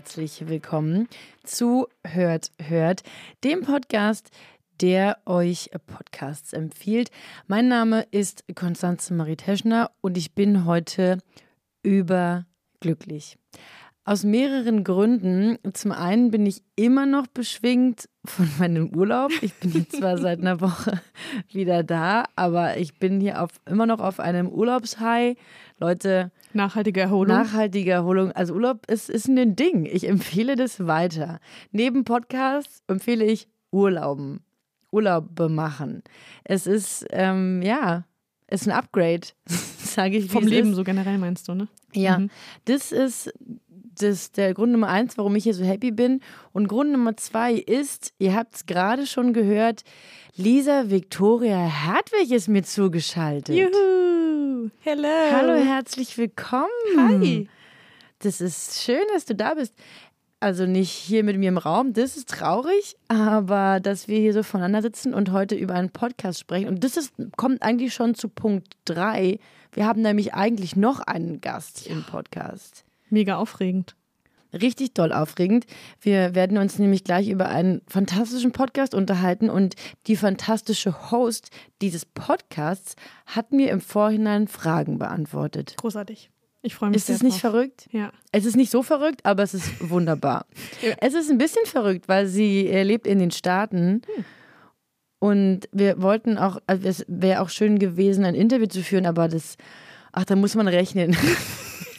Herzlich willkommen zu Hört, Hört, dem Podcast, der euch Podcasts empfiehlt. Mein Name ist Konstanze Marie Teschner und ich bin heute überglücklich. Aus mehreren Gründen. Zum einen bin ich immer noch beschwingt von meinem Urlaub. Ich bin zwar seit einer Woche wieder da, aber ich bin hier auf, immer noch auf einem Urlaubshigh. Leute, Nachhaltige Erholung. Nachhaltige Erholung. Also Urlaub ist, ist ein Ding. Ich empfehle das weiter. Neben Podcasts empfehle ich Urlauben. Urlaube machen. Es ist, ähm, ja, es ist ein Upgrade, sage ich. Vom Leben ist. so generell meinst du, ne? Ja, Mhm. das ist das, der Grund Nummer eins, warum ich hier so happy bin. Und Grund Nummer zwei ist, ihr habt es gerade schon gehört, Lisa Victoria Hertwig ist mir zugeschaltet. Juhu! Hello! Hallo, herzlich willkommen. Hi! Das ist schön, dass du da bist. Also nicht hier mit mir im Raum, das ist traurig, aber dass wir hier so voneinander sitzen und heute über einen Podcast sprechen. Und das ist, kommt eigentlich schon zu Punkt drei. Wir haben nämlich eigentlich noch einen Gast im Podcast. Mega aufregend. Richtig doll aufregend. Wir werden uns nämlich gleich über einen fantastischen Podcast unterhalten und die fantastische Host dieses Podcasts hat mir im Vorhinein Fragen beantwortet. Großartig. Ich freue mich Ist es nicht drauf. verrückt? Ja. Es ist nicht so verrückt, aber es ist wunderbar. Ja. Es ist ein bisschen verrückt, weil sie äh, lebt in den Staaten. Und wir wollten auch, also es wäre auch schön gewesen, ein Interview zu führen, aber das, ach, da muss man rechnen.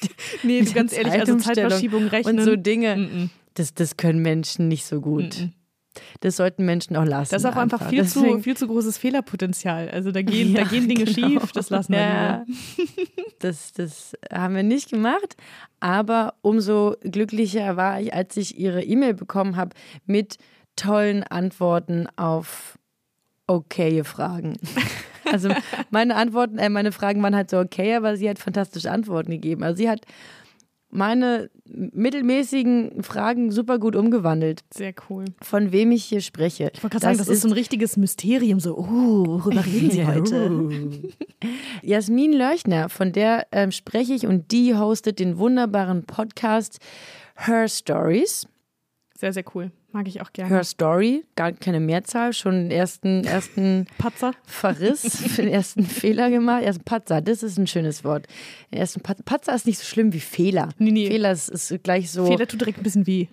Nee, du, ganz ehrlich, also Zeitverschiebung rechnen. Und so Dinge, Mm-mm. das, das können Menschen nicht so gut. Mm-mm. Das sollten Menschen auch lassen. Das ist auch einfach, viel, zu, viel zu großes Fehlerpotenzial. Also da gehen, Ja, da gehen Dinge genau. schief, das lassen wir ja. Das, das haben wir nicht gemacht. Aber umso glücklicher war ich, als ich ihre E-Mail bekommen habe mit tollen Antworten auf okaye Fragen. Also meine Antworten, äh, meine Fragen waren halt so okay, aber sie hat fantastische Antworten gegeben. Also sie hat meine mittelmäßigen Fragen super gut umgewandelt, Sehr cool. von wem ich hier spreche. Ich wollte gerade sagen, das ist so ein richtiges Mysterium. So, oh, worüber reden Sie heute? Jasmin Leuchner, von der ähm, spreche ich und die hostet den wunderbaren Podcast Her Stories. Sehr, sehr cool. Mag ich auch gerne. Her Story, gar keine Mehrzahl, schon den ersten, ersten Patzer. Verriss, für den ersten Fehler gemacht. Ersten Patzer, das ist ein schönes Wort. Den ersten Pat Patzer ist nicht so schlimm wie Fehler. Nee, nee. Fehler ist, ist gleich so. Fehler tut direkt ein bisschen weh.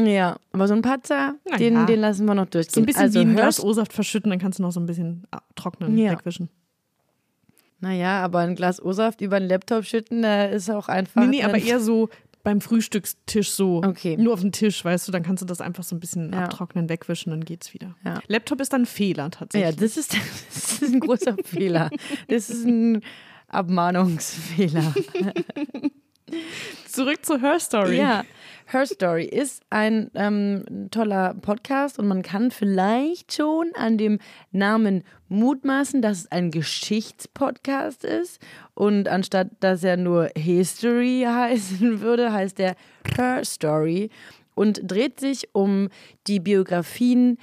Ja, aber so ein Patzer, Na den, ja. den lassen wir noch durchgehen. So ein bisschen also wie ein Glas O-Saft verschütten, dann kannst du noch so ein bisschen ah, trocknen, Ja. wegwischen. Naja, aber ein Glas O-Saft über einen Laptop schütten, da ist auch einfach. Nee, nee, aber eher so beim Frühstückstisch so. Okay. Nur auf dem Tisch, weißt du, dann kannst du das einfach so ein bisschen Ja. abtrocknen, wegwischen, dann geht's wieder. Ja. Laptop ist dann ein Fehler Ja, tatsächlich. das ist, das ist ein großer Fehler. Das ist ein Abmahnungsfehler. Zurück zu Her Story. Ja, Her Story ist ein ähm, toller Podcast und man kann vielleicht schon an dem Namen mutmaßen, dass es ein Geschichtspodcast ist. Und anstatt dass er nur History heißen würde, heißt er Her Story und dreht sich um die Biografien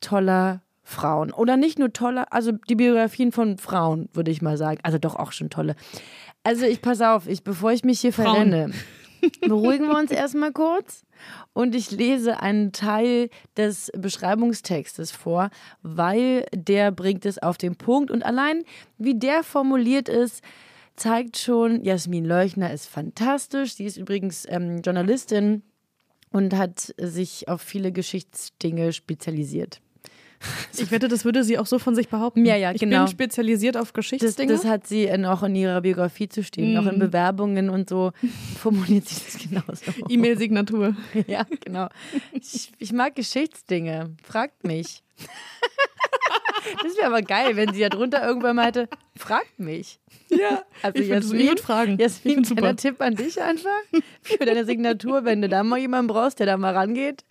toller Frauen. Oder nicht nur toller, also die Biografien von Frauen, würde ich mal sagen. Also doch auch schon tolle. Also ich pass auf, ich, bevor ich mich hier Frauen. verrenne, beruhigen wir uns erstmal kurz. Und ich lese einen Teil des Beschreibungstextes vor, weil der bringt es auf den Punkt. Und allein, wie der formuliert ist, zeigt schon, Jasmin Leuchner ist fantastisch. Sie ist übrigens ähm, Journalistin und hat sich auf viele Geschichtsdinge spezialisiert. Ich wette, das würde sie auch so von sich behaupten. Ja, ja, ich genau. bin spezialisiert auf Das, Geschichtsdinge. das hat sie in, auch in ihrer Biografie zu stehen, auch in Bewerbungen und so formuliert sie das genauso. E-Mail-Signatur. Ja, genau. Ich, ich mag Geschichtsdinge. Fragt mich. Das wäre aber geil, wenn sie da drunter irgendwann mal hätte, fragt mich. Ja, Also ich würde Jasmin, würd fragen. Jasmin, ich finde super. kleiner Tipp an dich einfach für deine Signatur, wenn du da mal jemanden brauchst, der da mal rangeht,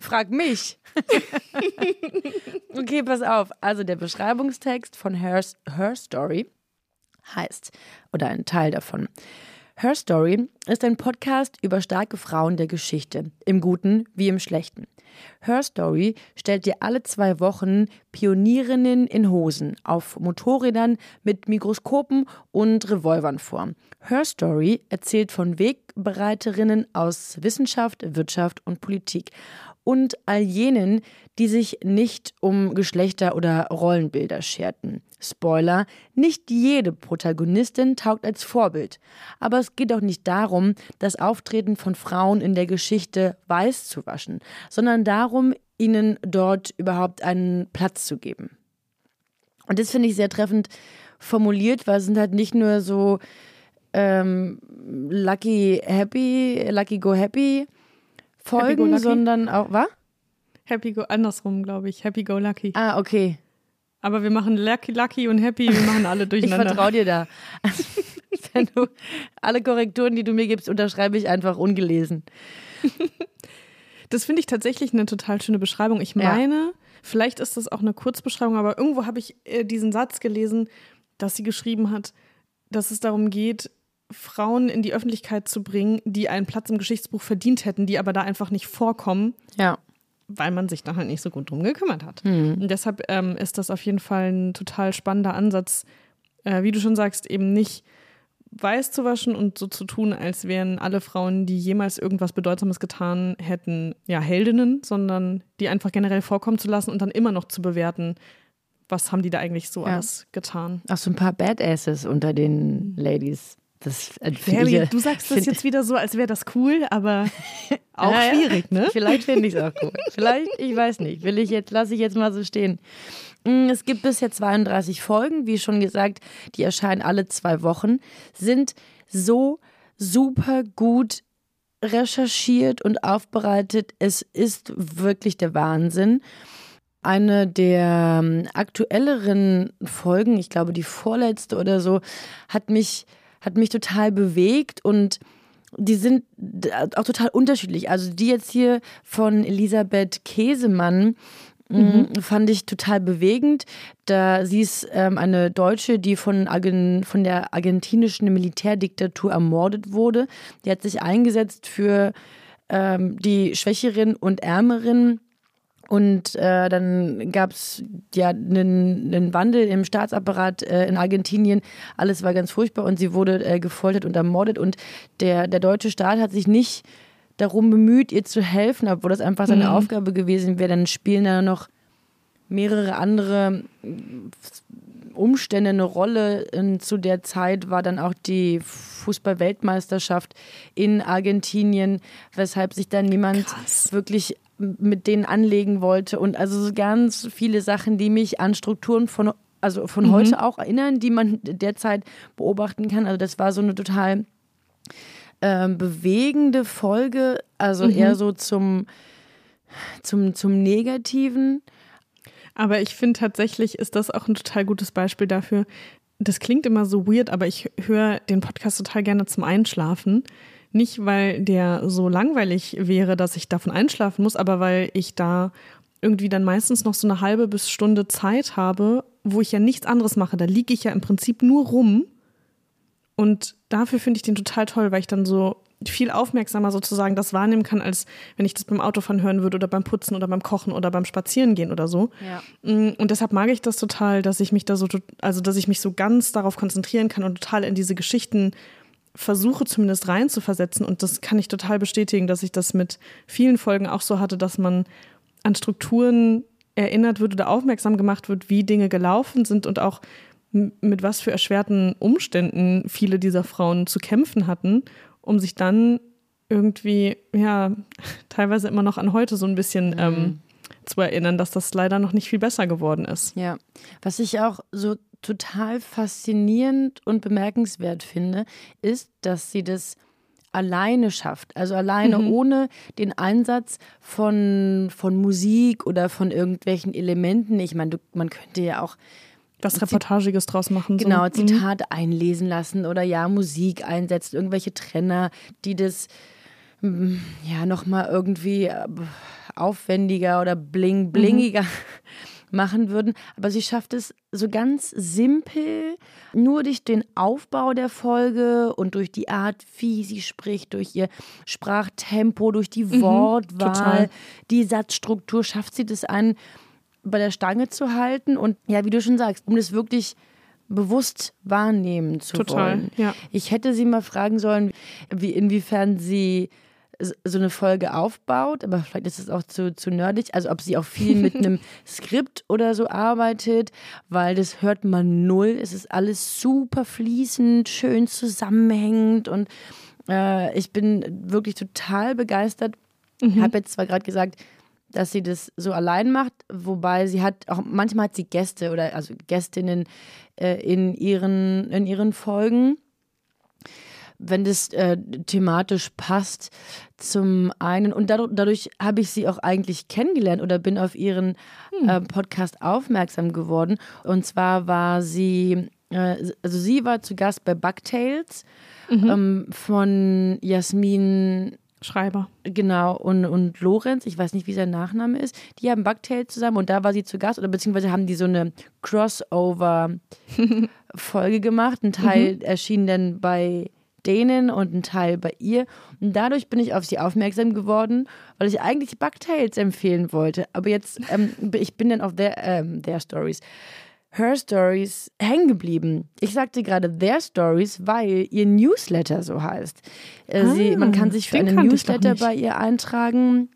frag mich. okay, pass auf. Also der Beschreibungstext von Her, Her Story heißt, oder ein Teil davon. Her Story ist ein Podcast über starke Frauen der Geschichte, im Guten wie im Schlechten. Her Story stellt dir alle zwei Wochen Pionierinnen in Hosen auf Motorrädern mit Mikroskopen und Revolvern vor. Her Story erzählt von Wegbereiterinnen aus Wissenschaft, Wirtschaft und Politik und all jenen, die sich nicht um Geschlechter oder Rollenbilder scherten. Spoiler, nicht jede Protagonistin taugt als Vorbild. Aber es geht auch nicht darum, das Auftreten von Frauen in der Geschichte weiß zu waschen, sondern darum, ihnen dort überhaupt einen Platz zu geben. Und das finde ich sehr treffend formuliert, weil es sind halt nicht nur so ähm, Lucky Happy, Lucky Go Happy Folgen, sondern auch, was? Happy Go, andersrum, glaube ich. Happy Go Lucky. Ah, okay. Aber wir machen Lucky Lucky und Happy, wir machen alle Ich durcheinander. vertraue dir da. Also, wenn du alle Korrekturen, die du mir gibst, unterschreibe ich einfach ungelesen. Das finde ich tatsächlich eine total schöne Beschreibung. Ich Ja. meine, vielleicht ist das auch eine Kurzbeschreibung, aber irgendwo habe ich äh, diesen Satz gelesen, dass sie geschrieben hat, dass es darum geht, Frauen in die Öffentlichkeit zu bringen, die einen Platz im Geschichtsbuch verdient hätten, die aber da einfach nicht vorkommen, Ja. weil man sich da halt nicht so gut drum gekümmert hat. Und deshalb ähm, ist das auf jeden Fall ein total spannender Ansatz, äh, wie du schon sagst, eben nicht weiß zu waschen und so zu tun, als wären alle Frauen, die jemals irgendwas Bedeutsames getan hätten, ja, Heldinnen, sondern die einfach generell vorkommen zu lassen und dann immer noch zu bewerten, was haben die da eigentlich so Ja. alles getan. Auch so ein paar Badasses unter den Ladies. Das äh, Harry, ich- du sagst das jetzt wieder so, als wäre das cool, aber auch Ja, ja. schwierig, ne? Vielleicht finde ich es auch cool. Vielleicht, ich weiß nicht. Will ich jetzt, lasse ich jetzt mal so stehen. Mm, Es gibt bisher 32 Folgen, wie schon gesagt, die erscheinen alle zwei Wochen, sind so super gut recherchiert und aufbereitet. Es ist wirklich der Wahnsinn. Eine der ähm, aktuelleren Folgen, ich glaube die vorletzte oder so, hat mich, hat mich total bewegt und die sind auch total unterschiedlich. Also die jetzt hier von Elisabeth Käsemann mh, fand ich total bewegend. Da sie ist ähm, eine Deutsche, die von, Argen, von der argentinischen Militärdiktatur ermordet wurde. Die hat sich eingesetzt für ähm, die Schwächeren und Ärmeren. Und äh, dann gab es ja einen, Wandel im Staatsapparat äh, in Argentinien. Alles war ganz furchtbar und sie wurde äh, gefoltert und ermordet. Und der, der deutsche Staat hat sich nicht darum bemüht, ihr zu helfen, obwohl das einfach seine Aufgabe gewesen wäre. Dann spielen da noch mehrere andere Umstände eine Rolle. Und zu der Zeit war dann auch die Fußball-Weltmeisterschaft in Argentinien, weshalb sich dann niemand Krass. wirklich mit denen anlegen wollte. Und also so ganz viele Sachen, die mich an Strukturen von, also von heute auch erinnern, die man derzeit beobachten kann. Also das war so eine total ähm, bewegende Folge, also eher so zum, zum, zum Negativen. Aber ich finde tatsächlich ist das auch ein total gutes Beispiel dafür. Das klingt immer so weird, aber ich höre den Podcast total gerne zum Einschlafen. Nicht, weil der so langweilig wäre, dass ich davon einschlafen muss, aber weil ich da irgendwie dann meistens noch so eine halbe bis Stunde Zeit habe, wo ich ja nichts anderes mache. Da liege ich ja im Prinzip nur rum. Und dafür finde ich den total toll, weil ich dann so viel aufmerksamer sozusagen das wahrnehmen kann, als wenn ich das beim Autofahren hören würde oder beim Putzen oder beim Kochen oder beim Spazierengehen oder so. Ja. Mm, Und deshalb mag ich das total, dass ich mich da so, also dass ich mich so ganz darauf konzentrieren kann und total in diese Geschichten versuche zumindest reinzuversetzen. Und das kann ich total bestätigen, dass ich das mit vielen Folgen auch so hatte, dass man an Strukturen erinnert wird oder aufmerksam gemacht wird, wie Dinge gelaufen sind und auch mit was für erschwerten Umständen viele dieser Frauen zu kämpfen hatten, um sich dann irgendwie, ja, teilweise immer noch an heute so ein bisschen ähm, zu erinnern, dass das leider noch nicht viel besser geworden ist. Ja, was ich auch so total faszinierend und bemerkenswert finde, ist, dass sie das alleine schafft. Also alleine Mhm. ohne den Einsatz von, von Musik oder von irgendwelchen Elementen. Ich meine, du- man könnte ja auch Was Reportagiges draus machen. genau so. Mhm. Zitate einlesen lassen oder ja Musik einsetzen, irgendwelche Trenner, die das mm, ja nochmal irgendwie äh, aufwendiger oder bling blingiger machen würden. Aber sie schafft es so ganz simpel, nur durch den Aufbau der Folge und durch die Art, wie sie spricht, durch ihr Sprachtempo, durch die Wortwahl, total. die Satzstruktur, schafft sie das einen bei der Stange zu halten und ja, wie du schon sagst, um das wirklich bewusst wahrnehmen zu Total, wollen. ja. Ich hätte sie mal fragen sollen, wie inwiefern sie so eine Folge aufbaut, aber vielleicht ist es auch zu, zu nerdig, also ob sie auch viel mit einem Skript oder so arbeitet, weil das hört man null. Es ist alles super fließend, schön zusammenhängend und äh, ich bin wirklich total begeistert. Ich habe jetzt zwar gerade gesagt, dass sie das so allein macht, wobei sie hat auch manchmal hat sie Gäste oder also Gästinnen äh, in ihren in ihren Folgen, wenn das äh, thematisch passt zum einen. Und dadurch, dadurch habe ich sie auch eigentlich kennengelernt oder bin auf ihren äh, Podcast aufmerksam geworden. Und zwar war sie äh, also sie war zu Gast bei Bugtails ähm, von Jasmin Schreiber. Genau, und, und Lorenz, ich weiß nicht, wie sein Nachname ist, die haben Bugtail zusammen und da war sie zu Gast oder beziehungsweise haben die so eine Crossover-Folge gemacht. Ein Teil erschien dann bei denen und ein Teil bei ihr. Und dadurch bin ich auf sie aufmerksam geworden, weil ich eigentlich Bugtails empfehlen wollte. Aber jetzt, ähm, ich bin dann auf their, ähm, their Stories. Her Stories hängen geblieben. Ich sagte gerade Their Stories, weil ihr Newsletter so heißt. Äh, sie, Ah, man kann sich für einen Newsletter bei ihr eintragen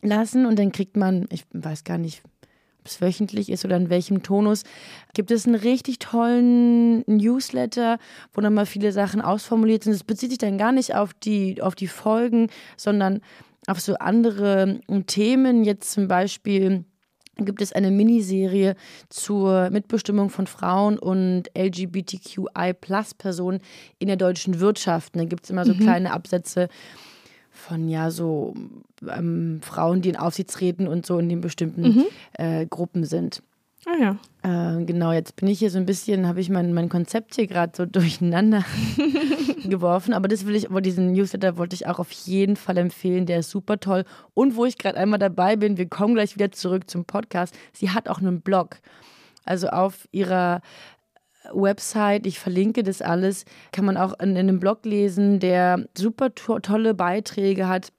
lassen und dann kriegt man, ich weiß gar nicht, es wöchentlich ist oder in welchem Tonus, gibt es einen richtig tollen Newsletter, wo nochmal viele Sachen ausformuliert sind. Es bezieht sich dann gar nicht auf die, auf die Folgen, sondern auf so andere Themen. Jetzt zum Beispiel gibt es eine Miniserie zur Mitbestimmung von Frauen und LGBTQI-Plus-Personen in der deutschen Wirtschaft. Da gibt es immer so kleine Absätze von ja so ähm, Frauen, die in Aufsichtsräten und so in den bestimmten äh, Gruppen sind. Ah ja. Äh, genau, jetzt bin ich hier so ein bisschen, habe ich mein, mein Konzept hier gerade so durcheinander geworfen. Aber das will ich, aber diesen Newsletter wollte ich auch auf jeden Fall empfehlen. Der ist super toll. Und wo ich gerade einmal dabei bin, wir kommen gleich wieder zurück zum Podcast. Sie hat auch einen Blog. Also auf ihrer Website, ich verlinke das alles, kann man auch in, in einem Blog lesen, der super to tolle Beiträge hat.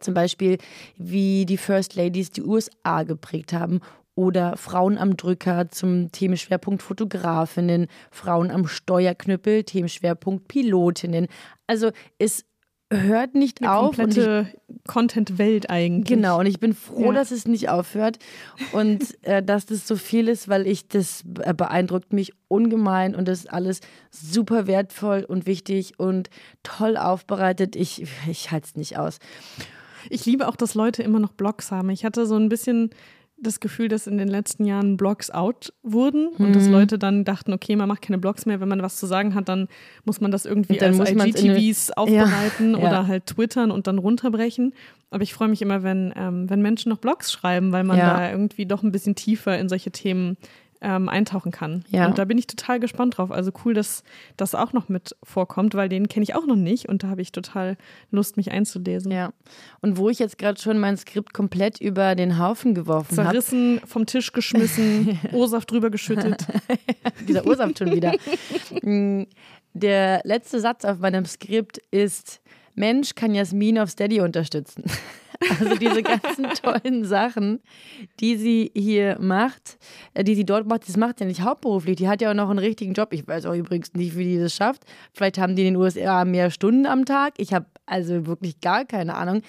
Zum Beispiel, wie die First Ladies die USA geprägt haben oder Frauen am Drücker zum Themenschwerpunkt Fotografinnen, Frauen am Steuerknüppel, Themenschwerpunkt Pilotinnen. Also es hört nicht Eine auf. Komplette Content-Welt eigentlich. Genau, und ich bin froh, Ja. dass es nicht aufhört und äh, dass das so viel ist, weil ich das äh, beeindruckt mich ungemein und das ist alles super wertvoll und wichtig und toll aufbereitet. Ich, ich halte es nicht aus. Ich liebe auch, dass Leute immer noch Blogs haben. Ich hatte so ein bisschen das Gefühl, dass in den letzten Jahren Blogs out wurden und Mhm. dass Leute dann dachten, okay, man macht keine Blogs mehr. Wenn man was zu sagen hat, dann muss man das irgendwie als eine- IGTVs aufbereiten Ja, ja. oder halt twittern und dann runterbrechen. Aber ich freue mich immer, wenn, ähm, wenn Menschen noch Blogs schreiben, weil man Ja. da irgendwie doch ein bisschen tiefer in solche Themen ähm, eintauchen kann. Ja. Und da bin ich total gespannt drauf. Also cool, dass das auch noch mit vorkommt, weil den kenne ich auch noch nicht und da habe ich total Lust, mich einzulesen. Ja. Und wo ich jetzt gerade schon mein Skript komplett über den Haufen geworfen habe, Zerrissen, vom Tisch geschmissen, O-Saft drüber geschüttet. dieser Ursaft schon wieder. Mm, Der letzte Satz auf meinem Skript ist: Mensch kann Jasmin auf Steady unterstützen. Also diese ganzen tollen Sachen, die sie hier macht, äh, die sie dort macht, das macht sie ja nicht hauptberuflich. Die hat ja auch noch einen richtigen Job. Ich weiß auch übrigens nicht, wie die das schafft. Vielleicht haben die in den USA mehr Stunden am Tag. Ich habe also wirklich gar keine Ahnung.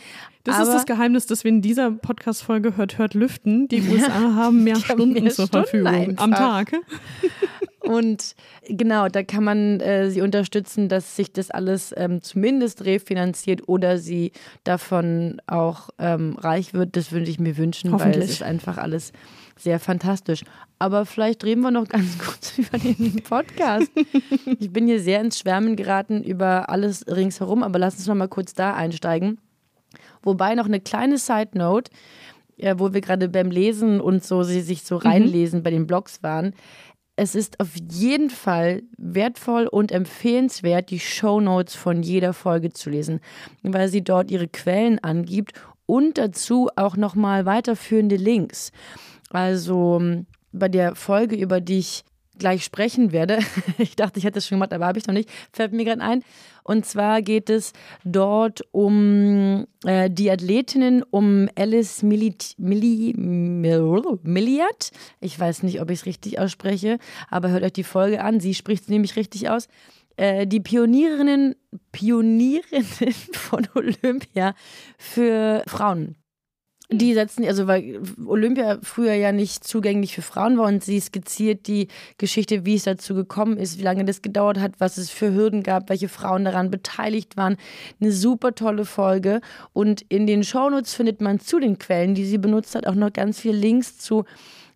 Das Aber ist das Geheimnis, das wir in dieser Podcast-Folge hört, hört lüften. Die USA haben mehr Die haben Stunden mehr zur Stunden Verfügung am einfach. Tag. Und genau, da kann man äh, sie unterstützen, dass sich das alles ähm, zumindest refinanziert oder sie davon auch ähm, reich wird. Das würde ich mir wünschen, weil es ist einfach alles sehr fantastisch. Aber vielleicht reden wir noch ganz kurz über den Podcast. ich bin hier sehr ins Schwärmen geraten über alles ringsherum, aber lass uns noch mal kurz da einsteigen. Wobei noch eine kleine Side Note, äh, wo wir gerade beim Lesen und so sie sich so mhm. reinlesen mhm. bei den Blogs waren. Es ist auf jeden Fall wertvoll und empfehlenswert, die Show Notes von jeder Folge zu lesen, weil sie dort ihre Quellen angibt und dazu auch nochmal weiterführende Links. Also bei der Folge, über die ich gleich sprechen werde. Ich dachte, ich hätte es schon gemacht, aber habe ich noch nicht. Fällt mir gerade ein. Und zwar geht es dort um äh, die Athletinnen, um Alice Milli, Milli, Milliard. Ich weiß nicht, ob ich es richtig ausspreche, aber hört euch die Folge an. Sie spricht es nämlich richtig aus. Äh, die Pionierinnen, Pionierinnen von Olympia für Frauen. Die setzen, also weil Olympia früher ja nicht zugänglich für Frauen war und sie skizziert die Geschichte, wie es dazu gekommen ist, wie lange das gedauert hat, was es für Hürden gab, welche Frauen daran beteiligt waren. Eine super tolle Folge. Und in den Shownotes findet man zu den Quellen, die sie benutzt hat, auch noch ganz viele Links zu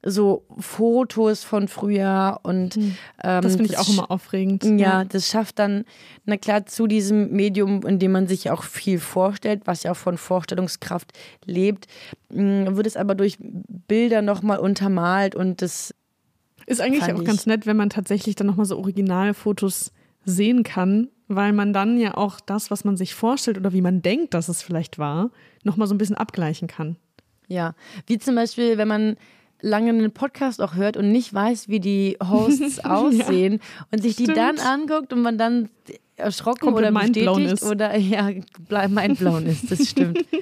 so Fotos von früher und hm. ähm, das finde ich auch immer aufregend. Ja, ja, das schafft dann, na klar, zu diesem Medium, in dem man sich auch viel vorstellt, was ja auch von Vorstellungskraft lebt, hm, wird es aber durch Bilder nochmal untermalt und das ist eigentlich auch ganz nett, wenn man tatsächlich dann nochmal so Originalfotos sehen kann, weil man dann ja auch das, was man sich vorstellt oder wie man denkt, dass es vielleicht war, nochmal so ein bisschen abgleichen kann. Ja, wie zum Beispiel, wenn man lange einen Podcast auch hört und nicht weiß, wie die Hosts aussehen ja, und sich stimmt. die dann anguckt und man dann erschrocken Komplett oder bestätigt ist. oder ja, mindblown ist, das stimmt.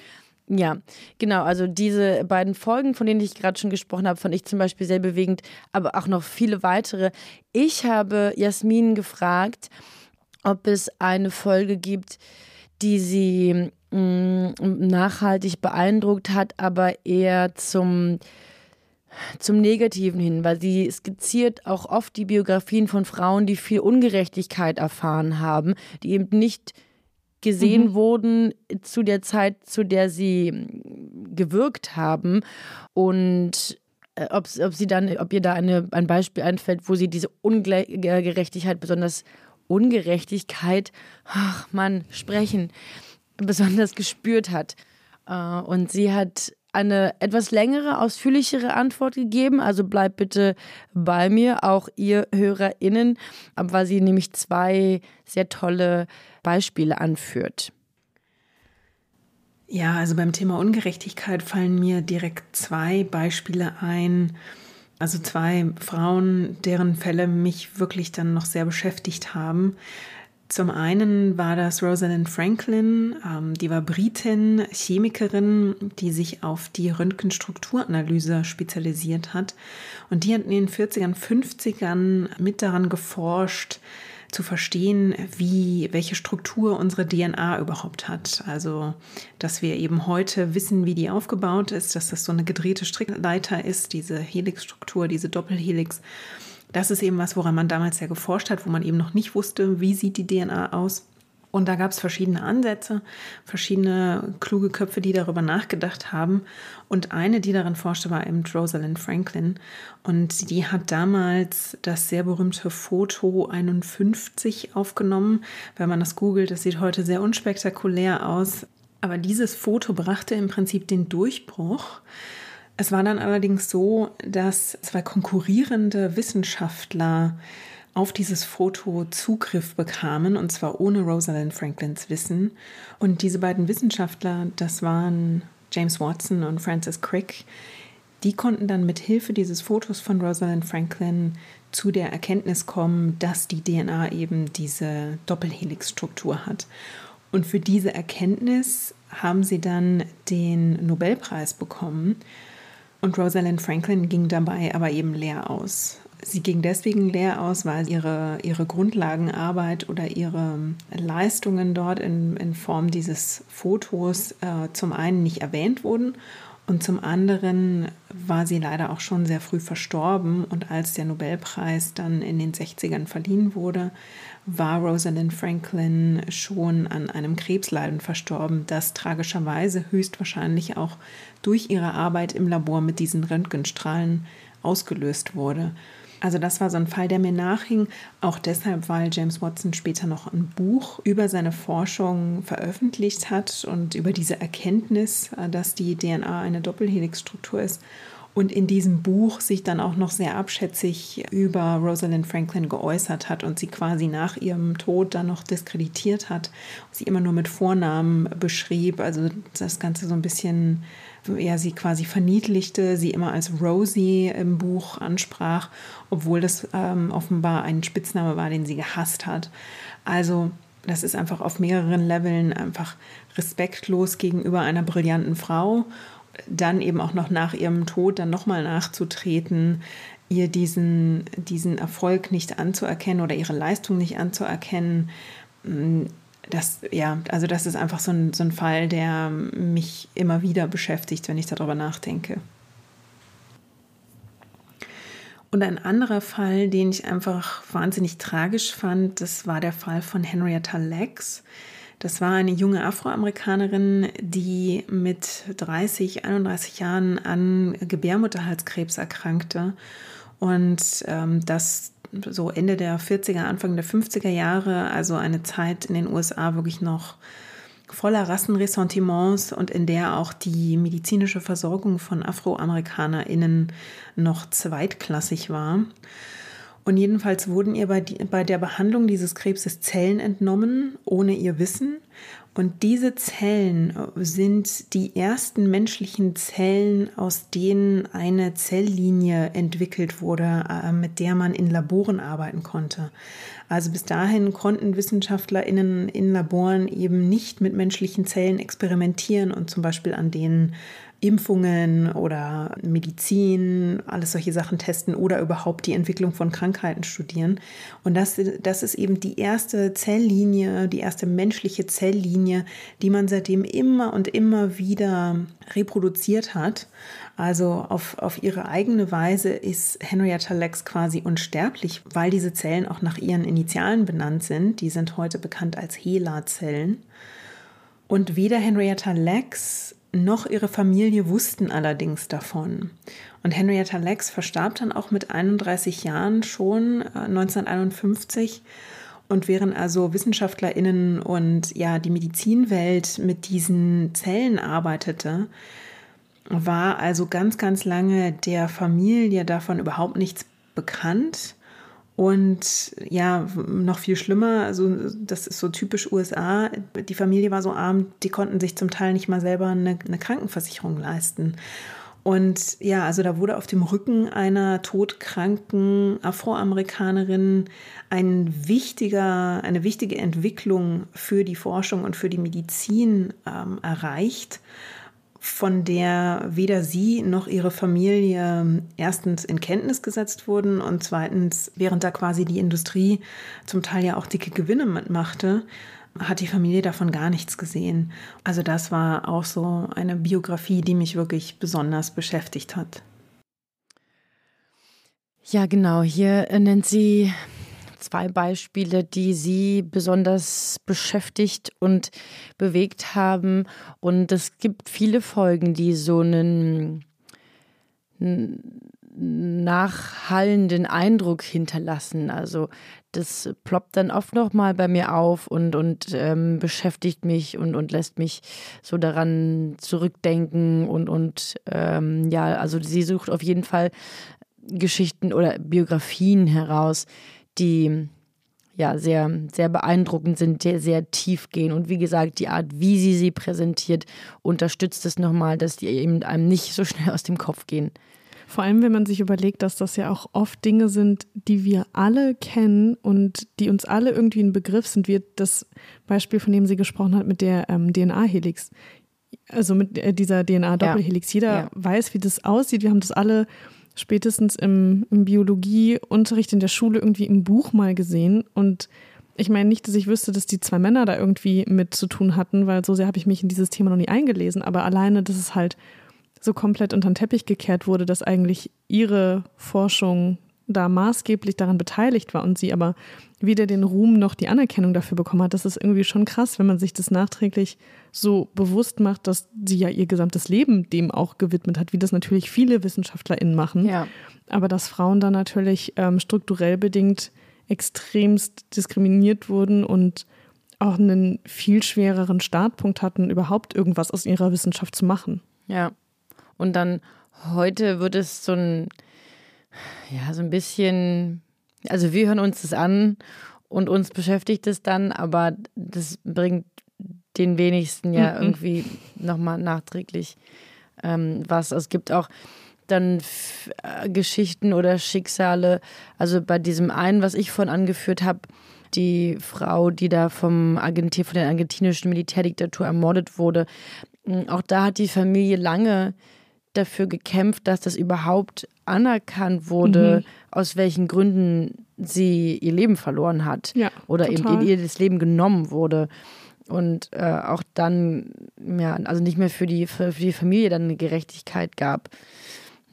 Ja, genau. Also diese beiden Folgen, von denen ich gerade schon gesprochen habe, fand ich zum Beispiel sehr bewegend, aber auch noch viele weitere. Ich habe Jasmin gefragt, ob es eine Folge gibt, die sie mh, mm, nachhaltig beeindruckt hat, aber eher zum zum Negativen hin, weil sie skizziert auch oft die Biografien von Frauen, die viel Ungerechtigkeit erfahren haben, die eben nicht gesehen mhm. wurden zu der Zeit, zu der sie hm, gewirkt haben. Und äh, ob, ob sie dann, ob ihr da eine, ein Beispiel einfällt, wo sie diese Ungerechtigkeit, besonders Ungerechtigkeit, ach Mann, sprechen, besonders gespürt hat. Äh, und sie hat eine etwas längere, ausführlichere Antwort gegeben. Also bleibt bitte bei mir, auch ihr HörerInnen, weil sie nämlich zwei sehr tolle Beispiele anführt. Ja, also beim Thema Ungerechtigkeit fallen mir direkt zwei Beispiele ein. Also zwei Frauen, deren Fälle mich wirklich dann noch sehr beschäftigt haben. Zum einen war das Rosalind Franklin, ähm, die war Britin, Chemikerin, die sich auf die Röntgenstrukturanalyse spezialisiert hat. Und die hat in den 40ern, 50ern mit daran geforscht, zu verstehen, wie, welche Struktur unsere DNA überhaupt hat. Also, dass wir eben heute wissen, wie die aufgebaut ist, dass das so eine gedrehte Strickleiter ist, diese Helixstruktur, diese Doppelhelix das ist eben was, woran man damals ja geforscht hat, wo man eben noch nicht wusste, wie sieht die DNA aus. Und da gab es verschiedene Ansätze, verschiedene kluge Köpfe, die darüber nachgedacht haben. Und eine, die daran forschte, war eben Rosalind Franklin. Und die hat damals das sehr berühmte Foto 51 aufgenommen. Wenn man das googelt, das sieht heute sehr unspektakulär aus. Aber dieses Foto brachte im Prinzip den Durchbruch es war dann allerdings so, dass zwei konkurrierende Wissenschaftler auf dieses Foto Zugriff bekamen, und zwar ohne Rosalind Franklins Wissen. Und diese beiden Wissenschaftler, das waren James Watson und Francis Crick, die konnten dann mit Hilfe dieses Fotos von Rosalind Franklin zu der Erkenntnis kommen, dass die DNA eben diese Doppelhelixstruktur hat. Und für diese Erkenntnis haben sie dann den Nobelpreis bekommen. Und Rosalind Franklin ging dabei aber eben leer aus. Sie ging deswegen leer aus, weil ihre, ihre Grundlagenarbeit oder ihre Leistungen dort in, in Form dieses Fotos äh, zum einen nicht erwähnt wurden Und zum anderen war sie leider auch schon sehr früh verstorben. Und als der Nobelpreis dann in den 60ern verliehen wurde, war Rosalind Franklin schon an einem Krebsleiden verstorben, das tragischerweise höchstwahrscheinlich auch durch ihre Arbeit im Labor mit diesen Röntgenstrahlen ausgelöst wurde. Also das war so ein Fall, der mir nachhing, auch deshalb, weil James Watson später noch ein Buch über seine Forschung veröffentlicht hat und über diese Erkenntnis, äh, dass die DNA eine Doppelhelixstruktur ist. Und in diesem Buch sich dann auch noch sehr abschätzig über Rosalind Franklin geäußert hat und sie quasi nach ihrem Tod dann noch diskreditiert hat, sie immer nur mit Vornamen beschrieb, also das Ganze so ein bisschen er sie quasi verniedlichte, sie immer als Rosie im Buch ansprach, obwohl das ähm, offenbar ein Spitzname war, den sie gehasst hat. Also das ist einfach auf mehreren Leveln einfach respektlos gegenüber einer brillanten Frau. Dann eben auch noch nach ihrem Tod dann nochmal nachzutreten, ihr diesen, diesen Erfolg nicht anzuerkennen oder ihre Leistung nicht anzuerkennen das, ja, also das ist einfach so ein, so ein Fall, der mich immer wieder beschäftigt, wenn ich darüber nachdenke. Und ein anderer Fall, den ich einfach wahnsinnig tragisch fand, das war der Fall von Henrietta Lex. Das war eine junge Afroamerikanerin, die mit 30, 31 Jahren an Gebärmutterhalskrebs erkrankte und ähm, das so Ende der 40er, Anfang der 50er Jahre, also eine Zeit in den USA wirklich noch voller Rassenressentiments und in der auch die medizinische Versorgung von AfroamerikanerInnen noch zweitklassig war. Und jedenfalls wurden ihr bei, die, bei der Behandlung dieses Krebses Zellen entnommen, ohne ihr Wissen. Und diese Zellen äh, sind die ersten menschlichen Zellen, aus denen eine Zelllinie entwickelt wurde, äh, mit der man in Laboren arbeiten konnte. Also bis dahin konnten WissenschaftlerInnen in Laboren eben nicht mit menschlichen Zellen experimentieren und zum Beispiel an denen Impfungen oder Medizin, alles solche Sachen testen oder überhaupt die Entwicklung von Krankheiten studieren. Und das, das ist eben die erste Zelllinie, die erste menschliche Zelllinie, die man seitdem immer und immer wieder reproduziert hat. Also auf, auf ihre eigene Weise ist Henrietta Lex quasi unsterblich, weil diese Zellen auch nach ihren Initialen benannt sind. Die sind heute bekannt als HeLa-Zellen. Und weder Henrietta Lex noch ihre Familie wussten allerdings davon. Und Henrietta Lex verstarb dann auch mit 31 Jahren schon äh, 1951. Und während also WissenschaftlerInnen und ja die Medizinwelt mit diesen Zellen arbeitete, war also ganz, ganz lange der Familie davon überhaupt nichts bekannt. Und ja, noch viel schlimmer, also das ist so typisch USA, die Familie war so arm, die konnten sich zum Teil nicht mal selber eine, eine Krankenversicherung leisten. Und ja, also da wurde auf dem Rücken einer todkranken Afroamerikanerin ein wichtiger, eine wichtige Entwicklung für die Forschung und für die Medizin ähm, erreicht von der weder sie noch ihre Familie erstens in Kenntnis gesetzt wurden und zweitens, während da quasi die Industrie zum Teil ja auch dicke Gewinne mitmachte, hat die Familie davon gar nichts gesehen. Also das war auch so eine Biografie, die mich wirklich besonders beschäftigt hat. Ja, genau. Hier nennt sie zwei Beispiele, die Sie besonders beschäftigt und bewegt haben. Und es gibt viele Folgen, die so einen nachhallenden Eindruck hinterlassen. Also das ploppt dann oft noch mal bei mir auf und, und ähm, beschäftigt mich und, und lässt mich so daran zurückdenken und, und ähm, ja, also sie sucht auf jeden Fall Geschichten oder Biografien heraus, die ja sehr, sehr beeindruckend sind, sehr, sehr tief gehen. Und wie gesagt, die Art, wie sie sie präsentiert, unterstützt es nochmal, dass die eben einem nicht so schnell aus dem Kopf gehen. Vor allem, wenn man sich überlegt, dass das ja auch oft Dinge sind, die wir alle kennen und die uns alle irgendwie ein Begriff sind, wie das Beispiel, von dem sie gesprochen hat, mit der ähm, DNA-Helix. Also mit äh, dieser DNA-Doppelhelix. Jeder ja. weiß, wie das aussieht. Wir haben das alle spätestens im, im Biologieunterricht in der Schule irgendwie im Buch mal gesehen. Und ich meine nicht, dass ich wüsste, dass die zwei Männer da irgendwie mit zu tun hatten, weil so sehr habe ich mich in dieses Thema noch nie eingelesen. Aber alleine, dass es halt so komplett unter den Teppich gekehrt wurde, dass eigentlich ihre Forschung da maßgeblich daran beteiligt war und sie aber weder den Ruhm noch die Anerkennung dafür bekommen hat. Das ist irgendwie schon krass, wenn man sich das nachträglich so bewusst macht, dass sie ja ihr gesamtes Leben dem auch gewidmet hat, wie das natürlich viele WissenschaftlerInnen machen. Ja. Aber dass Frauen da natürlich ähm, strukturell bedingt extremst diskriminiert wurden und auch einen viel schwereren Startpunkt hatten, überhaupt irgendwas aus ihrer Wissenschaft zu machen. Ja. Und dann heute wird es so ein, ja, so ein bisschen, also wir hören uns das an und uns beschäftigt es dann, aber das bringt den wenigsten ja mhm. irgendwie nochmal nachträglich ähm, was. Es gibt auch dann äh, Geschichten oder Schicksale, also bei diesem einen, was ich vorhin angeführt habe, die Frau, die da vom Argentin, von der argentinischen Militärdiktatur ermordet wurde. Auch da hat die Familie lange dafür gekämpft, dass das überhaupt anerkannt wurde, mhm. aus welchen Gründen sie ihr Leben verloren hat ja, oder total. eben ihr, das Leben genommen wurde und äh, auch dann ja also nicht mehr für die für, für die Familie dann eine Gerechtigkeit gab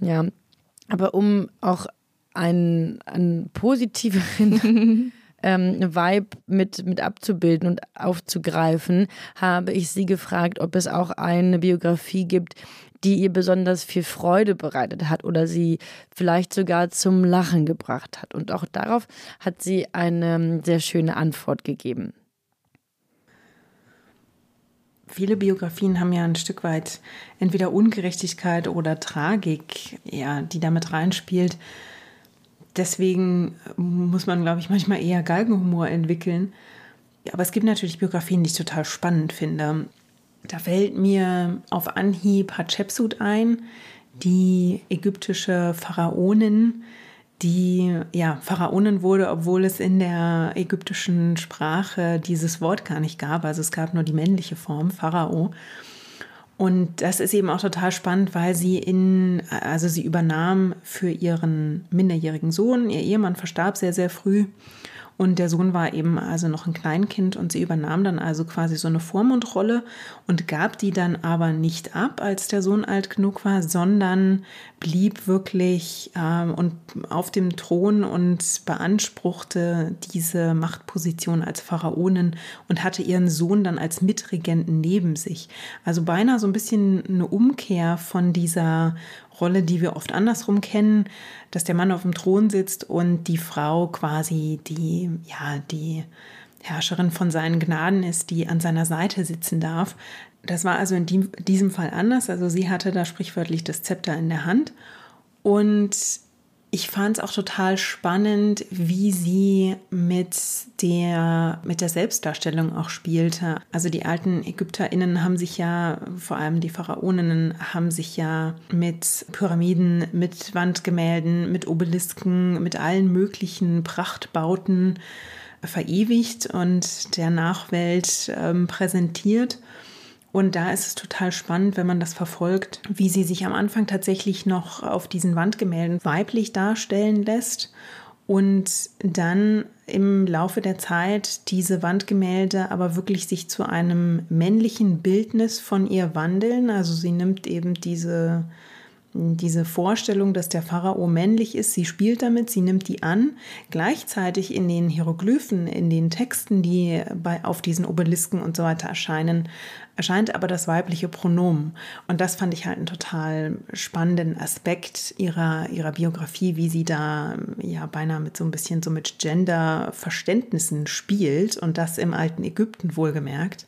ja aber um auch einen, einen positiveren ähm, Vibe mit, mit abzubilden und aufzugreifen, habe ich sie gefragt, ob es auch eine Biografie gibt, die ihr besonders viel Freude bereitet hat oder sie vielleicht sogar zum Lachen gebracht hat. Und auch darauf hat sie eine sehr schöne Antwort gegeben. Viele Biografien haben ja ein Stück weit entweder Ungerechtigkeit oder Tragik, ja, die damit reinspielt. Deswegen muss man, glaube ich, manchmal eher Galgenhumor entwickeln. Aber es gibt natürlich Biografien, die ich total spannend finde. Da fällt mir auf Anhieb Hatschepsut ein, die ägyptische Pharaonin, die ja Pharaonin wurde, obwohl es in der ägyptischen Sprache dieses Wort gar nicht gab. Also es gab nur die männliche Form, Pharao. Und das ist eben auch total spannend, weil sie in, also sie übernahm für ihren minderjährigen Sohn, ihr Ehemann verstarb sehr, sehr früh und der Sohn war eben also noch ein Kleinkind und sie übernahm dann also quasi so eine Vormundrolle und gab die dann aber nicht ab, als der Sohn alt genug war, sondern blieb wirklich ähm, und auf dem Thron und beanspruchte diese Machtposition als Pharaonin und hatte ihren Sohn dann als Mitregenten neben sich. Also beinahe so ein bisschen eine Umkehr von dieser Rolle, die wir oft andersrum kennen, dass der Mann auf dem Thron sitzt und die Frau quasi die, ja, die Herrscherin von seinen Gnaden ist, die an seiner Seite sitzen darf. Das war also in diesem Fall anders. Also sie hatte da sprichwörtlich das Zepter in der Hand und ich fand es auch total spannend, wie sie mit der, mit der Selbstdarstellung auch spielte. Also die alten ÄgypterInnen haben sich ja, vor allem die Pharaoninnen, haben sich ja mit Pyramiden, mit Wandgemälden, mit Obelisken, mit allen möglichen Prachtbauten verewigt und der Nachwelt ähm, präsentiert. Und da ist es total spannend, wenn man das verfolgt, wie sie sich am Anfang tatsächlich noch auf diesen Wandgemälden weiblich darstellen lässt und dann im Laufe der Zeit diese Wandgemälde aber wirklich sich zu einem männlichen Bildnis von ihr wandeln. Also sie nimmt eben diese diese Vorstellung, dass der Pharao männlich ist, sie spielt damit, sie nimmt die an. Gleichzeitig in den Hieroglyphen, in den Texten, die bei, auf diesen Obelisken und so weiter erscheinen, erscheint aber das weibliche Pronomen. Und das fand ich halt einen total spannenden Aspekt ihrer, ihrer Biografie, wie sie da ja beinahe mit so ein bisschen so mit Gender-Verständnissen spielt und das im alten Ägypten wohlgemerkt.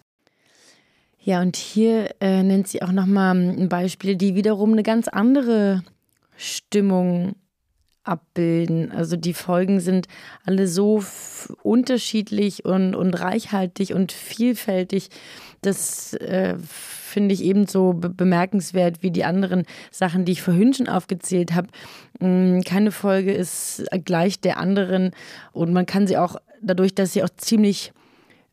Ja, und hier äh, nennt sie auch nochmal ein Beispiel, die wiederum eine ganz andere Stimmung abbilden. Also die Folgen sind alle so unterschiedlich und, und reichhaltig und vielfältig. Das äh, finde ich ebenso be bemerkenswert wie die anderen Sachen, die ich vorhin schon aufgezählt habe. Mm, keine Folge ist gleich der anderen und man kann sie auch dadurch, dass sie auch ziemlich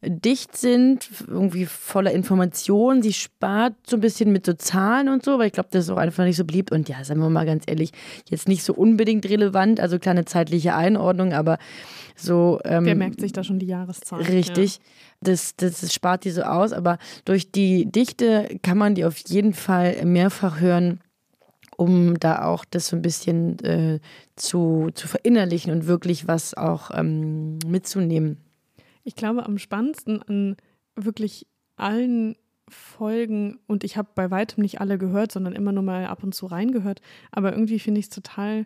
dicht sind, irgendwie voller Informationen. Sie spart so ein bisschen mit so Zahlen und so, weil ich glaube, das ist auch einfach nicht so beliebt. Und ja, sagen wir mal ganz ehrlich, jetzt nicht so unbedingt relevant, also kleine zeitliche Einordnung, aber so. Ähm, Wer merkt sich da schon die Jahreszahl? Richtig. Ja. Das, das, das spart die so aus, aber durch die Dichte kann man die auf jeden Fall mehrfach hören um da auch das so ein bisschen äh, zu, zu verinnerlichen und wirklich was auch ähm, mitzunehmen. Ich glaube, am spannendsten an wirklich allen Folgen, und ich habe bei weitem nicht alle gehört, sondern immer nur mal ab und zu reingehört, aber irgendwie finde ich es total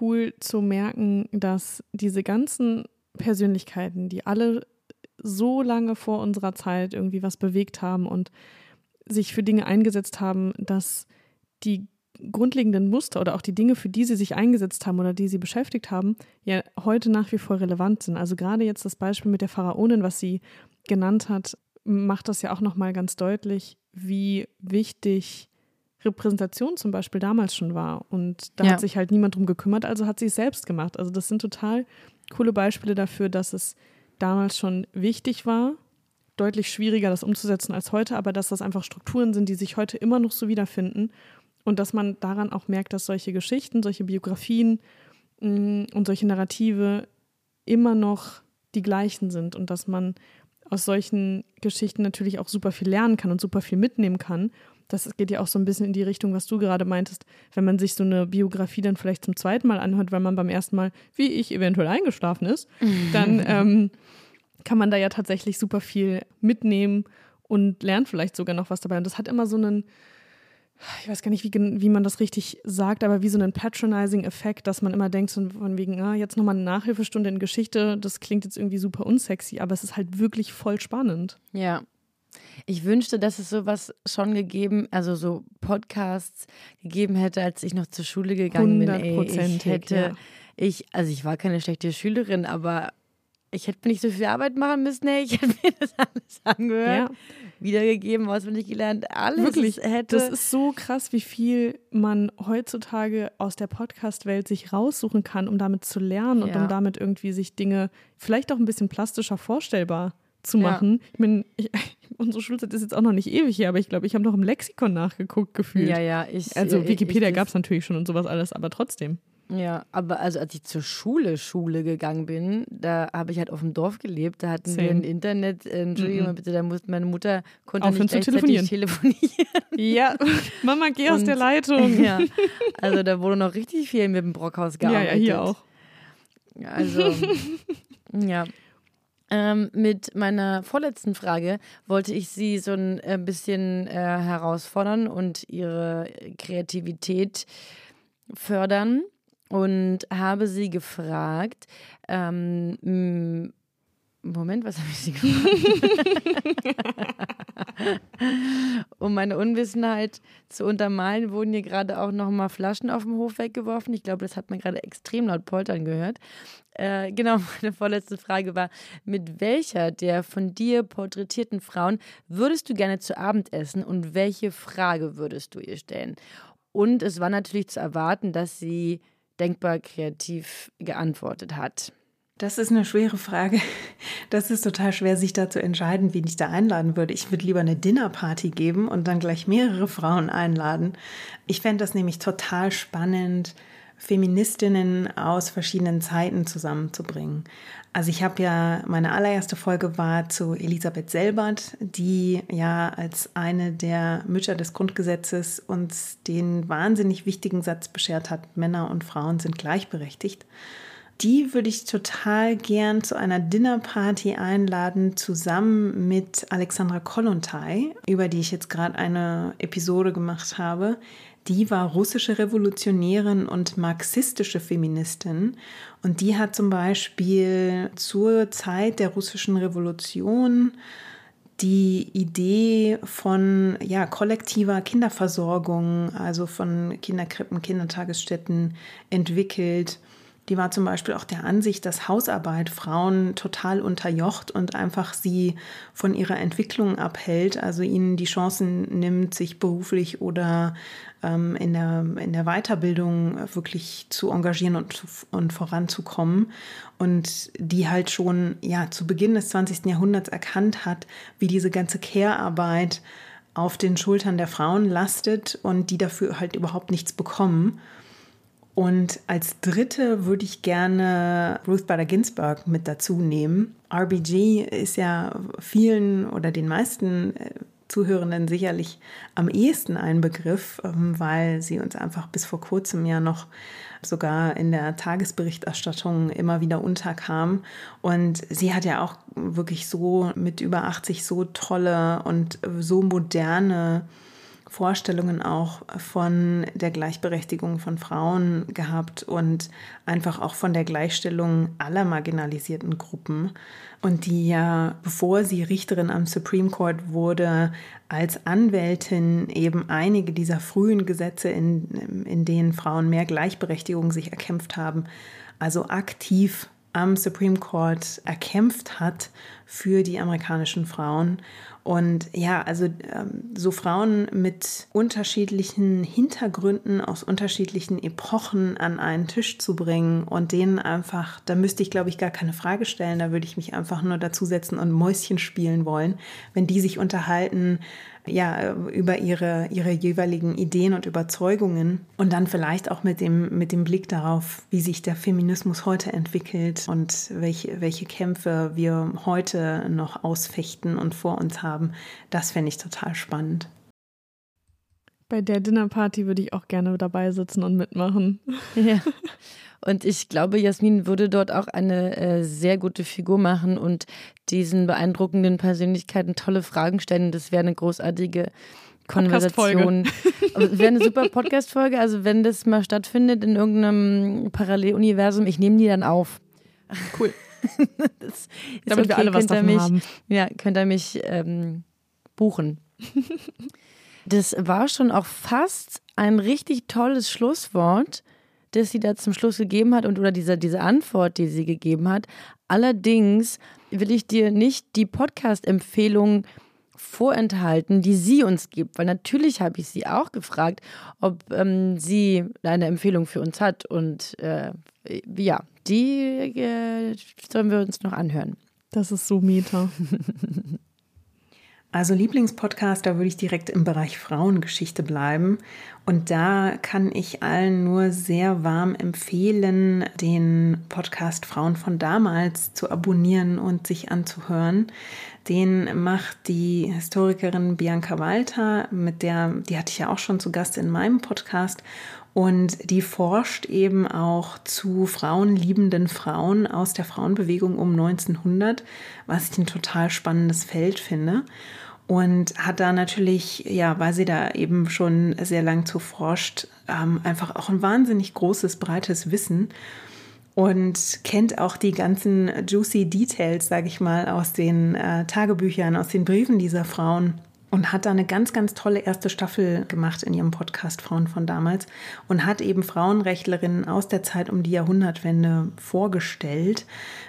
cool zu merken, dass diese ganzen Persönlichkeiten, die alle so lange vor unserer Zeit irgendwie was bewegt haben und sich für Dinge eingesetzt haben, dass die grundlegenden Muster oder auch die Dinge, für die sie sich eingesetzt haben oder die sie beschäftigt haben, ja heute nach wie vor relevant sind. Also gerade jetzt das Beispiel mit der Pharaonin, was sie genannt hat, macht das ja auch nochmal ganz deutlich, wie wichtig Repräsentation zum Beispiel damals schon war. Und da ja. hat sich halt niemand drum gekümmert, also hat sie es selbst gemacht. Also das sind total coole Beispiele dafür, dass es damals schon wichtig war, deutlich schwieriger das umzusetzen als heute, aber dass das einfach Strukturen sind, die sich heute immer noch so wiederfinden und dass man daran auch merkt, dass solche Geschichten, solche Biografien mh, mm, und solche Narrative immer noch die gleichen sind und dass man aus solchen Geschichten natürlich auch super viel lernen kann und super viel mitnehmen kann. Das geht ja auch so ein bisschen in die Richtung, was du gerade meintest, wenn man sich so eine Biografie dann vielleicht zum zweiten Mal anhört, weil man beim ersten Mal, wie ich, eventuell eingeschlafen ist, dann ähm, kann man da ja tatsächlich super viel mitnehmen und lernt vielleicht sogar noch was dabei. Und das hat immer so einen, ich weiß gar nicht, wie, wie man das richtig sagt, aber wie so einen patronizing-Effekt, dass man immer denkt, so von wegen, ah, jetzt nochmal eine Nachhilfestunde in Geschichte, das klingt jetzt irgendwie super unsexy, aber es ist halt wirklich voll spannend. Ja. Ich wünschte, dass es sowas schon gegeben, also so Podcasts gegeben hätte, als ich noch zur Schule gegangen bin. Ey, ich hätte, ja. ich, also ich war keine schlechte Schülerin, aber ich hätte nicht so viel Arbeit machen müssen, ey. Ich hätte mir das alles angehört. Ja wiedergegeben, auswendig gelernt, alles Wirklich, hätte. Das ist so krass, wie viel man heutzutage aus der Podcast-Welt sich raussuchen kann, um damit zu lernen ja. und um damit irgendwie sich Dinge vielleicht auch ein bisschen plastischer vorstellbar zu machen. Ja. Ich meine, unsere Schulzeit ist jetzt auch noch nicht ewig hier, aber ich glaube, ich habe noch im Lexikon nachgeguckt gefühlt. Ja, ja, ich. Also äh, Wikipedia gab es natürlich schon und sowas alles, aber trotzdem. Ja, aber also als ich zur Schule, Schule gegangen bin, da habe ich halt auf dem Dorf gelebt, da hatten Same. wir ein Internet, äh, Entschuldigung mhm. bitte, da musste meine Mutter konnte Aufhören nicht gleichzeitig telefonieren. telefonieren. Ja, Mama, geh aus der Leitung. Ja, also da wurde noch richtig viel mit dem Brockhaus gearbeitet. Ja, ja hier auch. Also, ja. Ähm, mit meiner vorletzten Frage wollte ich Sie so ein äh, bisschen äh, herausfordern und Ihre Kreativität fördern und habe sie gefragt, ähm, Moment, was habe ich sie gefragt? um meine Unwissenheit zu untermalen, wurden hier gerade auch noch mal Flaschen auf dem Hof weggeworfen. Ich glaube, das hat man gerade extrem laut poltern gehört. Äh, genau, meine vorletzte Frage war, mit welcher der von dir porträtierten Frauen würdest du gerne zu Abend essen und welche Frage würdest du ihr stellen? Und es war natürlich zu erwarten, dass sie denkbar kreativ geantwortet hat? Das ist eine schwere Frage. Das ist total schwer, sich da zu entscheiden, wen ich da einladen würde. Ich würde lieber eine Dinnerparty geben und dann gleich mehrere Frauen einladen. Ich fände das nämlich total spannend, Feministinnen aus verschiedenen Zeiten zusammenzubringen. Also ich habe ja, meine allererste Folge war zu Elisabeth Selbert, die ja als eine der Mütter des Grundgesetzes uns den wahnsinnig wichtigen Satz beschert hat, Männer und Frauen sind gleichberechtigt. Die würde ich total gern zu einer Dinnerparty einladen, zusammen mit Alexandra Kollontai, über die ich jetzt gerade eine Episode gemacht habe. Die war russische Revolutionärin und marxistische Feministin. Und die hat zum Beispiel zur Zeit der russischen Revolution die Idee von ja, kollektiver Kinderversorgung, also von Kinderkrippen, Kindertagesstätten entwickelt die war zum Beispiel auch der Ansicht, dass Hausarbeit Frauen total unterjocht und einfach sie von ihrer Entwicklung abhält, also ihnen die Chancen nimmt, sich beruflich oder ähm, in, der, in der Weiterbildung wirklich zu engagieren und, und voranzukommen. Und die halt schon ja, zu Beginn des 20. Jahrhunderts erkannt hat, wie diese ganze Care-Arbeit auf den Schultern der Frauen lastet und die dafür halt überhaupt nichts bekommen. Und als dritte würde ich gerne Ruth Bader Ginsburg mit dazu nehmen. RBG ist ja vielen oder den meisten äh, Zuhörenden sicherlich am ehesten ein Begriff, ähm, weil sie uns einfach bis vor kurzem ja noch sogar in der Tagesberichterstattung immer wieder unterkam. Und sie hat ja auch wirklich so mit über 80 so tolle und so moderne Vorstellungen auch von der Gleichberechtigung von Frauen gehabt und einfach auch von der Gleichstellung aller marginalisierten Gruppen. Und die ja, bevor sie Richterin am Supreme Court wurde, als Anwältin eben einige dieser frühen Gesetze, in, in denen Frauen mehr Gleichberechtigung sich erkämpft haben, also aktiv am Supreme Court erkämpft hat für die amerikanischen Frauen. Und ja, also ähm, so Frauen mit unterschiedlichen Hintergründen aus unterschiedlichen Epochen an einen Tisch zu bringen und denen einfach, da müsste ich glaube ich gar keine Frage stellen, da würde ich mich einfach nur dazusetzen und Mäuschen spielen wollen, wenn die sich unterhalten, ja, über ihre, ihre jeweiligen Ideen und Überzeugungen und dann vielleicht auch mit dem, mit dem Blick darauf, wie sich der Feminismus heute entwickelt und welche, welche Kämpfe wir heute noch ausfechten und vor uns haben. Das fände ich total spannend. Bei der Dinnerparty würde ich auch gerne dabei sitzen und mitmachen. Ja. Und ich glaube, Jasmin würde dort auch eine äh, sehr gute Figur machen und diesen beeindruckenden Persönlichkeiten tolle Fragen stellen. Das wäre eine großartige Konversation. Wäre eine super Podcast-Folge. Also, wenn das mal stattfindet in irgendeinem Paralleluniversum, ich nehme die dann auf. Cool. Damit okay, wir alle was davon mich, haben. Ja, könnt ihr mich ähm, buchen. das war schon auch fast ein richtig tolles Schlusswort das sie da zum Schluss gegeben hat und oder diese, diese Antwort, die sie gegeben hat. Allerdings will ich dir nicht die Podcast-Empfehlung vorenthalten, die sie uns gibt, weil natürlich habe ich sie auch gefragt, ob ähm, sie eine Empfehlung für uns hat und äh, ja, die äh, sollen wir uns noch anhören. Das ist so Meta. Also Lieblingspodcast, da würde ich direkt im Bereich Frauengeschichte bleiben. Und da kann ich allen nur sehr warm empfehlen, den Podcast Frauen von damals zu abonnieren und sich anzuhören. Den macht die Historikerin Bianca Walter, mit der, die hatte ich ja auch schon zu Gast in meinem Podcast. Und die forscht eben auch zu frauenliebenden Frauen aus der Frauenbewegung um 1900, was ich ein total spannendes Feld finde und hat da natürlich, ja, weil sie da eben schon sehr lang zu forscht, ähm, einfach auch ein wahnsinnig großes, breites Wissen und kennt auch die ganzen juicy Details, sage ich mal, aus den äh, Tagebüchern, aus den Briefen dieser Frauen und hat da eine ganz, ganz tolle erste Staffel gemacht in ihrem Podcast Frauen von damals und hat eben Frauenrechtlerinnen aus der Zeit um die Jahrhundertwende vorgestellt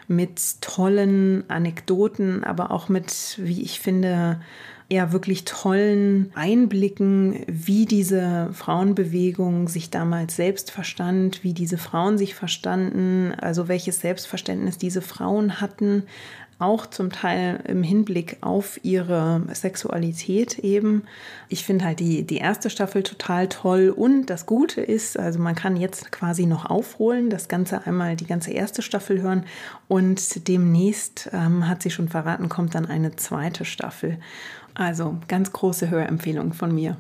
mit tollen Anekdoten, aber auch mit, wie ich finde, ja wirklich tollen Einblicken, wie diese Frauenbewegung sich damals selbst verstand, wie diese Frauen sich verstanden, also welches Selbstverständnis diese Frauen hatten, auch zum Teil im Hinblick auf ihre Sexualität eben. Ich finde halt die, die erste Staffel total toll und das Gute ist, also man kann jetzt quasi noch aufholen, das Ganze einmal die ganze erste Staffel hören und demnächst, ähm, hat sie schon verraten, kommt dann eine zweite Staffel. Also ganz große Hörempfehlung von mir.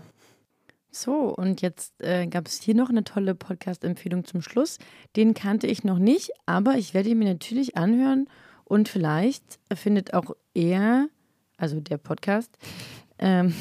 So, und jetzt äh, gab es hier noch eine tolle Podcast-Empfehlung zum Schluss. Den kannte ich noch nicht, aber ich werde ihn mir natürlich anhören und vielleicht findet auch er, also der Podcast, ähm,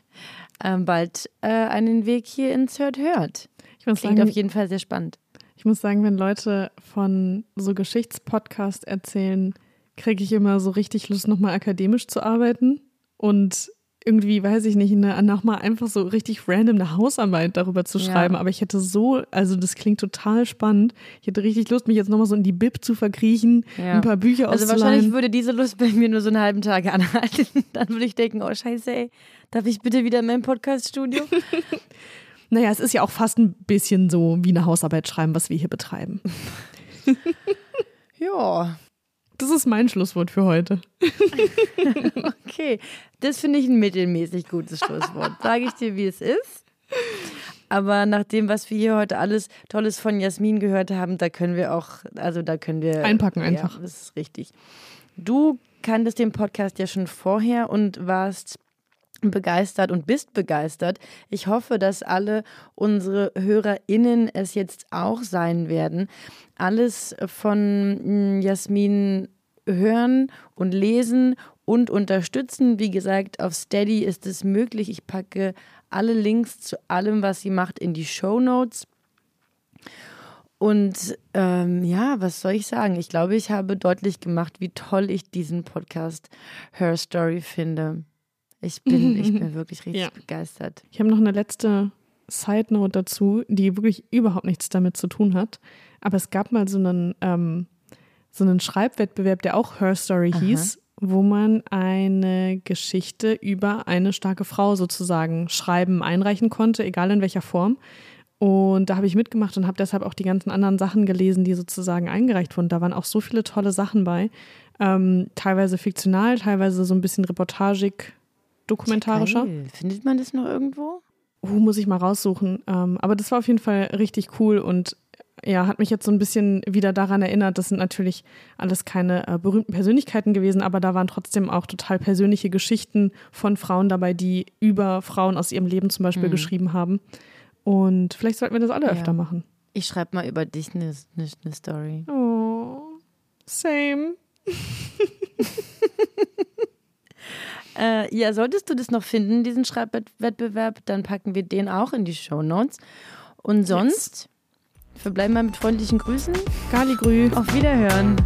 äh, bald äh, einen Weg hier ins Hört Hört. Ich muss Klingt sagen, auf jeden Fall sehr spannend. Ich muss sagen, wenn Leute von so Geschichtspodcasts erzählen, kriege ich immer so richtig Lust, nochmal akademisch zu arbeiten und irgendwie, weiß ich nicht, nochmal einfach so richtig random eine Hausarbeit darüber zu schreiben. Ja. Aber ich hätte so, also das klingt total spannend. Ich hätte richtig Lust, mich jetzt nochmal so in die Bib zu verkriechen, ja. ein paar Bücher Also wahrscheinlich würde diese Lust bei mir nur so einen halben Tag anhalten. Dann würde ich denken, oh scheiße, ey, darf ich bitte wieder in mein Podcaststudio? naja, es ist ja auch fast ein bisschen so wie eine Hausarbeit schreiben, was wir hier betreiben. ja, das ist mein Schlusswort für heute. okay, das finde ich ein mittelmäßig gutes Schlusswort. Sage ich dir, wie es ist. Aber nach dem, was wir hier heute alles Tolles von Jasmin gehört haben, da können wir auch, also da können wir. Einpacken einfach. Ja, das ist richtig. Du kanntest den Podcast ja schon vorher und warst begeistert und bist begeistert. Ich hoffe, dass alle unsere HörerInnen es jetzt auch sein werden. Alles von hm, Jasmin hören und lesen und unterstützen. Wie gesagt, auf Steady ist es möglich. Ich packe alle Links zu allem, was sie macht, in die Show Notes. Und ähm, ja, was soll ich sagen? Ich glaube, ich habe deutlich gemacht, wie toll ich diesen Podcast Her Story finde. Ich bin, ich bin wirklich richtig ja. begeistert. Ich habe noch eine letzte Side Note dazu, die wirklich überhaupt nichts damit zu tun hat. Aber es gab mal so einen, ähm, so einen Schreibwettbewerb, der auch Her Story Aha. hieß, wo man eine Geschichte über eine starke Frau sozusagen schreiben, einreichen konnte, egal in welcher Form. Und da habe ich mitgemacht und habe deshalb auch die ganzen anderen Sachen gelesen, die sozusagen eingereicht wurden. Da waren auch so viele tolle Sachen bei. Ähm, teilweise fiktional, teilweise so ein bisschen reportagig, dokumentarischer. Geil. Findet man das noch irgendwo? Uh, muss ich mal raussuchen. Ähm, aber das war auf jeden Fall richtig cool und ja, hat mich jetzt so ein bisschen wieder daran erinnert, das sind natürlich alles keine äh, berühmten Persönlichkeiten gewesen, aber da waren trotzdem auch total persönliche Geschichten von Frauen dabei, die über Frauen aus ihrem Leben zum Beispiel mhm. geschrieben haben. Und vielleicht sollten wir das alle ja. öfter machen. Ich schreibe mal über dich eine, eine, eine Story. Oh, same. äh, ja, solltest du das noch finden, diesen Schreibwettbewerb, dann packen wir den auch in die Show Notes. Und sonst yes. verbleiben wir mit freundlichen Grüßen. Galigrü. Auf Wiederhören.